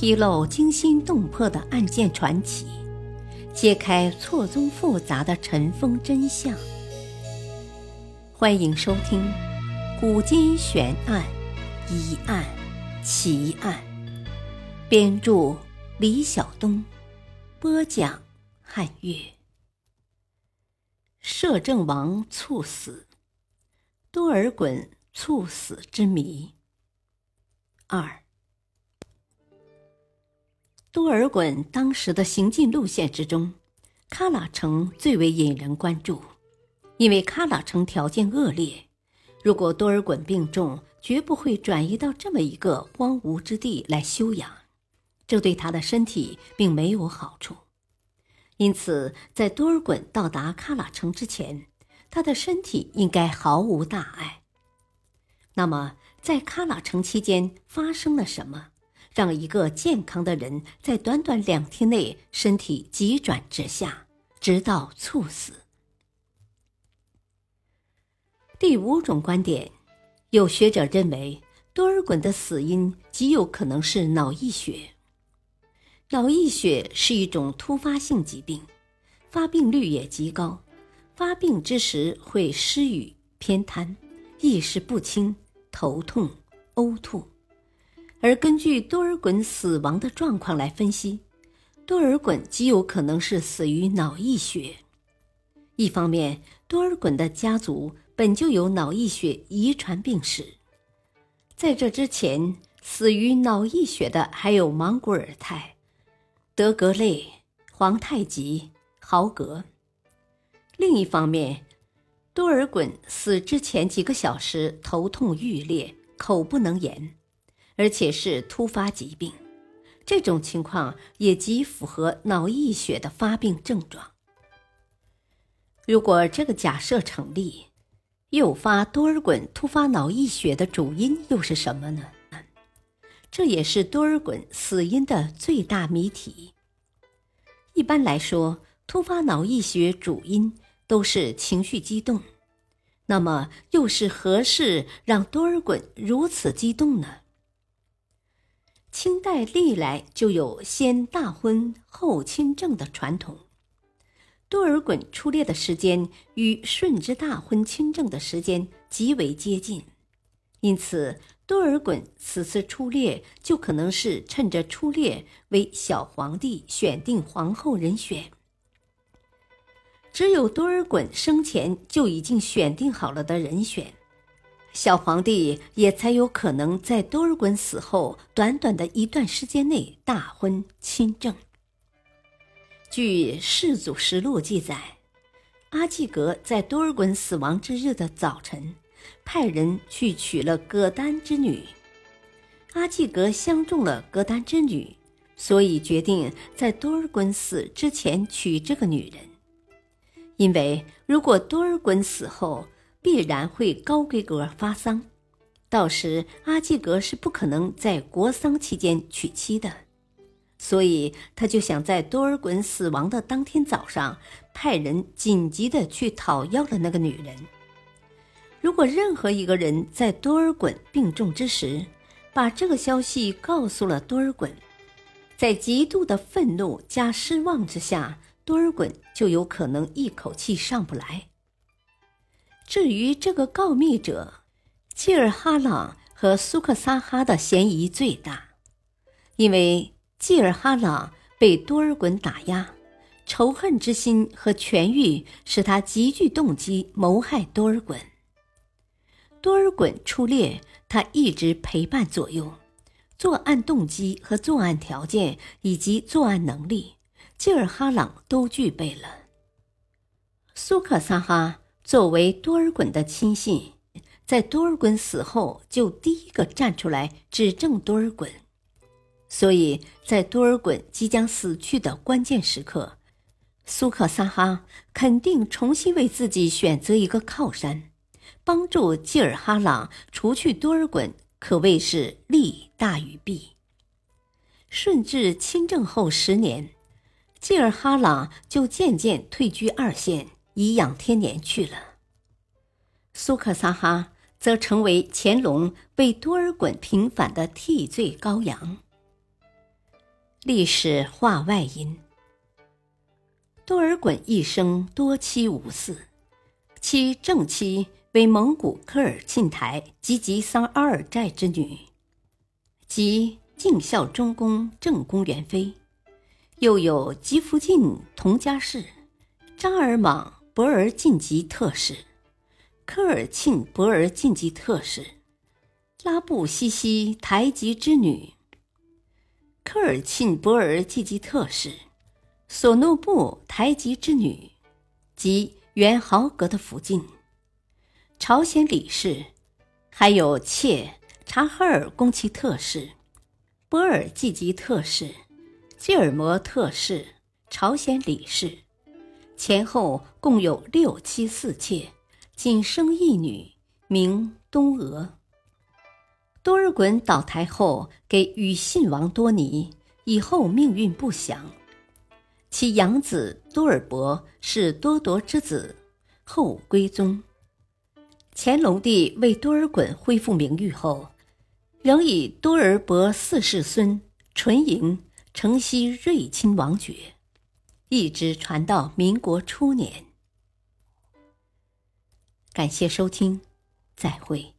披露惊心动魄的案件传奇，揭开错综复杂的尘封真相。欢迎收听《古今悬案、疑案、奇案》，编著李晓东，播讲汉月。摄政王猝死，多尔衮猝死之谜。二。多尔衮当时的行进路线之中，喀喇城最为引人关注，因为喀喇城条件恶劣，如果多尔衮病重，绝不会转移到这么一个荒芜之地来休养，这对他的身体并没有好处。因此，在多尔衮到达喀喇城之前，他的身体应该毫无大碍。那么，在喀喇城期间发生了什么？让一个健康的人在短短两天内身体急转直下，直到猝死。第五种观点，有学者认为多尔衮的死因极有可能是脑溢血。脑溢血是一种突发性疾病，发病率也极高，发病之时会失语、偏瘫、意识不清、头痛、呕吐。而根据多尔衮死亡的状况来分析，多尔衮极有可能是死于脑溢血。一方面，多尔衮的家族本就有脑溢血遗传病史；在这之前，死于脑溢血的还有莽古尔泰、德格类、皇太极、豪格。另一方面，多尔衮死之前几个小时头痛欲裂，口不能言。而且是突发疾病，这种情况也极符合脑溢血的发病症状。如果这个假设成立，诱发多尔衮突发脑溢血的主因又是什么呢？这也是多尔衮死因的最大谜题。一般来说，突发脑溢血主因都是情绪激动，那么又是何事让多尔衮如此激动呢？清代历来就有先大婚后亲政的传统，多尔衮出猎的时间与顺治大婚亲政的时间极为接近，因此多尔衮此次出猎就可能是趁着出猎为小皇帝选定皇后人选。只有多尔衮生前就已经选定好了的人选。小皇帝也才有可能在多尔衮死后短短的一段时间内大婚亲政。据《世祖实录》记载，阿济格在多尔衮死亡之日的早晨，派人去娶了葛丹之女。阿济格相中了葛丹之女，所以决定在多尔衮死之前娶这个女人，因为如果多尔衮死后，必然会高规格发丧，到时阿济格是不可能在国丧期间娶妻的，所以他就想在多尔衮死亡的当天早上，派人紧急的去讨要了那个女人。如果任何一个人在多尔衮病重之时，把这个消息告诉了多尔衮，在极度的愤怒加失望之下，多尔衮就有可能一口气上不来。至于这个告密者，济尔哈朗和苏克萨哈的嫌疑最大，因为济尔哈朗被多尔衮打压，仇恨之心和权欲使他极具动机谋害多尔衮。多尔衮出猎，他一直陪伴左右，作案动机和作案条件以及作案能力，吉尔哈朗都具备了。苏克萨哈。作为多尔衮的亲信，在多尔衮死后就第一个站出来指证多尔衮，所以在多尔衮即将死去的关键时刻，苏克萨哈肯定重新为自己选择一个靠山，帮助济尔哈朗除去多尔衮，可谓是利大于弊。顺治亲政后十年，济尔哈朗就渐渐退居二线。颐养天年去了。苏克萨哈则成为乾隆为多尔衮平反的替罪羔羊。历史话外音：多尔衮一生多妻无嗣，其正妻为蒙古科尔沁台吉吉桑阿尔寨之女，即敬孝中宫正宫元妃；又有吉福晋佟家氏、扎尔莽博尔晋级特氏、科尔沁博尔晋级特氏、拉布西西台吉之女。科尔沁博尔济吉特氏，索诺布台吉之女，及原豪格的福晋，朝鲜李氏，还有妾察哈尔宫崎特氏，波尔济吉特氏，基尔摩特氏，朝鲜李氏，前后共有六妻四妾，仅生一女，名东娥。多尔衮倒台后，给与信王多尼，以后命运不详。其养子多尔伯是多铎之子，后归宗。乾隆帝为多尔衮恢复名誉后，仍以多尔伯四世孙纯莹承袭睿亲王爵，一直传到民国初年。感谢收听，再会。